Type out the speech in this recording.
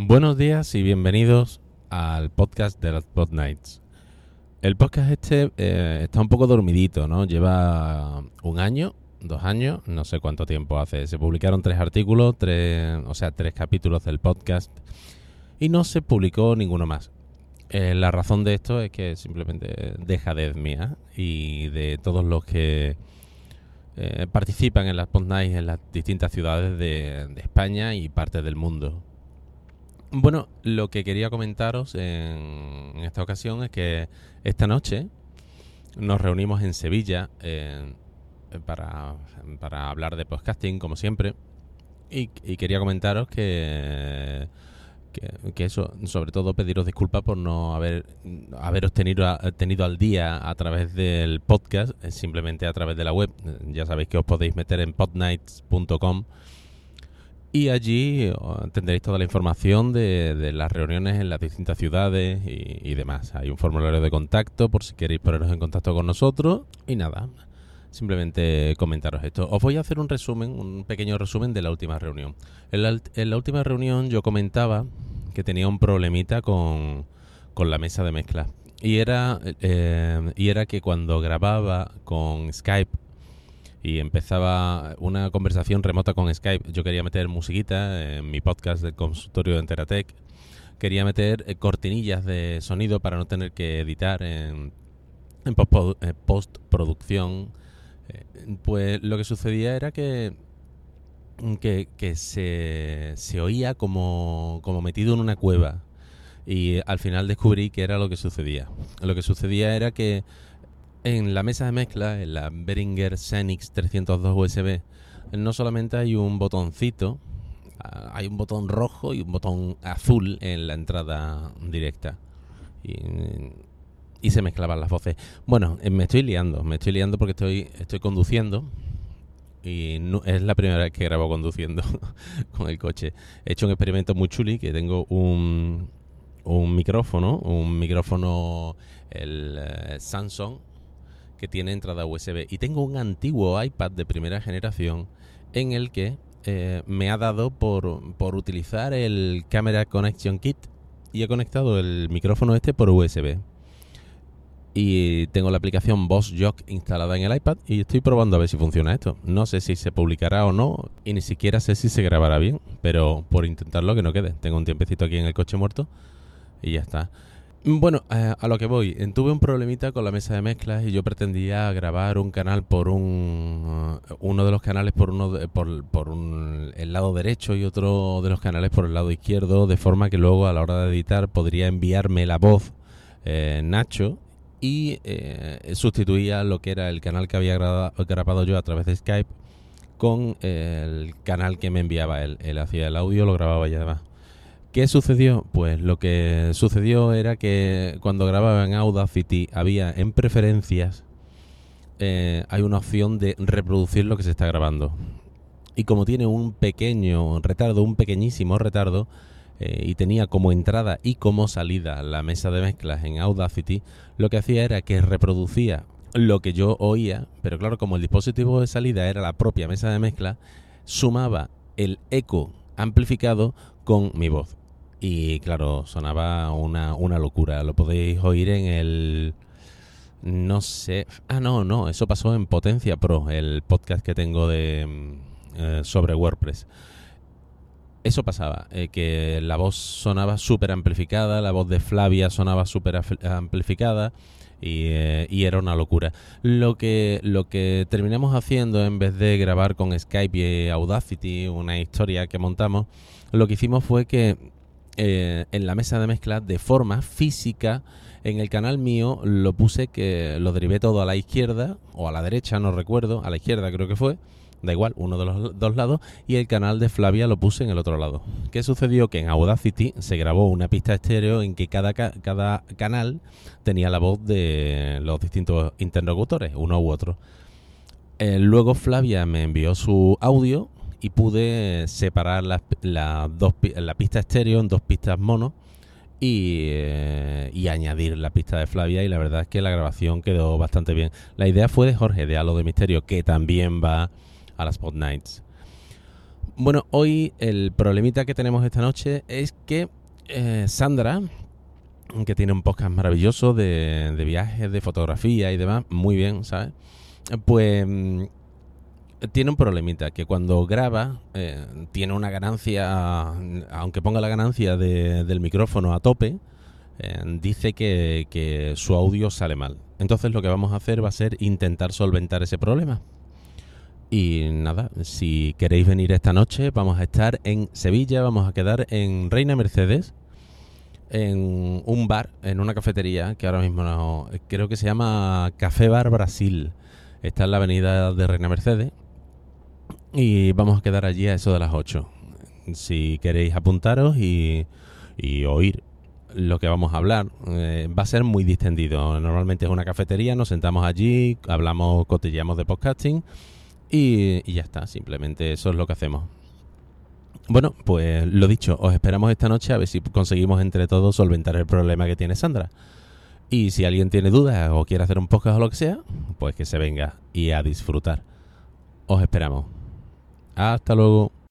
Buenos días y bienvenidos al podcast de las Pod Nights. El podcast este eh, está un poco dormidito, ¿no? Lleva un año, dos años, no sé cuánto tiempo hace. Se publicaron tres artículos, tres, o sea, tres capítulos del podcast y no se publicó ninguno más. Eh, la razón de esto es que simplemente deja de mía y de todos los que eh, participan en las Pod Nights en las distintas ciudades de, de España y partes del mundo. Bueno, lo que quería comentaros en, esta ocasión es que esta noche nos reunimos en Sevilla eh, para, hablar de podcasting, como siempre, y, quería comentaros que, que, eso, sobre todo pediros disculpas por no haber haberos tenido, tenido al día a través del podcast, eh, simplemente a través de la web. Ya sabéis que os podéis meter en podnights.com y allí tendréis toda la información de, las reuniones en las distintas ciudades y, demás. Hay un formulario de contacto por si queréis poneros en contacto con nosotros. Y nada, simplemente comentaros esto. Os voy a hacer un resumen, un pequeño resumen de la última reunión. En la, última reunión yo comentaba que tenía un problemita con, con la mesa de mezcla. Y era, eh, y era que cuando grababa con Skype y empezaba una conversación remota con Skype. Yo quería meter musiquita en mi podcast del consultorio de Enteratec. Quería meter eh, cortinillas de sonido para no tener que editar en, en eh, postproducción. Eh, pues lo que sucedía era que, que, que se, se, oía como, como metido en una cueva. Y al final descubrí que era lo que sucedía. Lo que sucedía era que en la mesa de mezcla, en la Behringer Xenix 302 USB, no solamente hay un botoncito, ah, hay un botón rojo y un botón azul en la entrada directa. Y, se mezclaban las voces. Bueno, eh, me estoy liando, me estoy liando porque estoy, estoy conduciendo y no, es la primera vez que grabo conduciendo con el coche. He hecho un experimento muy chuli que tengo un, un micrófono, un micrófono, el eh, Samsung que tiene entrada USB. Y tengo un antiguo iPad de primera generación en el que eh, me ha dado por, por utilizar el Camera Connection Kit y he conectado el micrófono este por USB. Y tengo la aplicación Boss Jock instalada en el iPad y estoy probando a ver si funciona esto. No sé si se publicará o no y ni siquiera sé si se grabará bien, pero por intentarlo que no quede. Tengo un tiempecito aquí en el coche muerto y ya está. Bueno, eh, a lo que voy. Eh, tuve un problemita con la mesa de mezclas y yo pretendía grabar un canal por un uh, uno de los canales por uno por, por un, el lado derecho y otro de los canales por el lado izquierdo, de forma que luego a la hora de editar podría enviarme la voz eh, Nacho y sustituía lo que era el canal que había grabado, yo a través de Skype con el canal que me enviaba él. Él hacía el audio, lo grababa y además. ¿Qué sucedió? Pues lo que sucedió era que cuando grababa en Audacity había en preferencias eh, hay una opción de reproducir lo que se está grabando. Y como tiene un pequeño retardo, un pequeñísimo retardo, eh, y tenía como entrada y como salida la mesa de mezclas en Audacity, lo que hacía era que reproducía lo que yo oía, pero claro, como el dispositivo de salida era la propia mesa de mezcla, sumaba el eco amplificado con mi voz. Y claro, sonaba una, una locura. Lo podéis oír en el... No sé... Ah, no, no, eso pasó en Potencia Pro, el podcast que tengo de mm, eh, sobre WordPress. Eso pasaba, eh, que la voz sonaba súper amplificada, la voz de Flavia sonaba súper amplificada y, eh, y, era una locura. Lo que, lo que terminamos haciendo en vez de grabar con Skype y Audacity, una historia que montamos, lo que hicimos fue que eh, en la mesa de mezcla de forma física. En el canal mío lo puse que lo derivé todo a la izquierda o a la derecha, no recuerdo, a la izquierda creo que fue, da igual, uno de los dos lados, y el canal de Flavia lo puse en el otro lado. ¿Qué sucedió? Que en Audacity se grabó una pista estéreo en que cada, cada canal tenía la voz de los distintos interlocutores, uno u otro. Eh, luego Flavia me envió su audio y pude separar las dos, la pista estéreo en dos pistas mono y, eh, y, añadir la pista de Flavia y la verdad es que la grabación quedó bastante bien. La idea fue de Jorge de Halo de Misterio que también va a las Spot Nights. Bueno, hoy el problemita que tenemos esta noche es que eh, Sandra, que tiene un podcast maravilloso de, de viajes, de fotografía y demás, muy bien, ¿sabes? Pues mm, tiene un problemita, que cuando graba eh, tiene una ganancia, aunque ponga la ganancia de- del micrófono a tope, eh, dice que, que su audio sale mal. Entonces lo que vamos a hacer va a ser intentar solventar ese problema. Y nada, si queréis venir esta noche, vamos a estar en Sevilla, vamos a quedar en Reina Mercedes, en un bar, en una cafetería, que ahora mismo no, creo que se llama Café Bar Brasil. Está en la avenida de Reina Mercedes. Y vamos a quedar allí a eso de las 8. Si queréis apuntaros y, y oír lo que vamos a hablar, eh, va a ser muy distendido. Normalmente es una cafetería, nos sentamos allí, hablamos, cotilleamos de podcasting y, y ya está. Simplemente eso es lo que hacemos. Bueno, pues lo dicho, os esperamos esta noche a ver si conseguimos entre todos solventar el problema que tiene Sandra. Y si alguien tiene dudas o quiere hacer un podcast o lo que sea, pues que se venga y a disfrutar. Os esperamos. Hasta luego.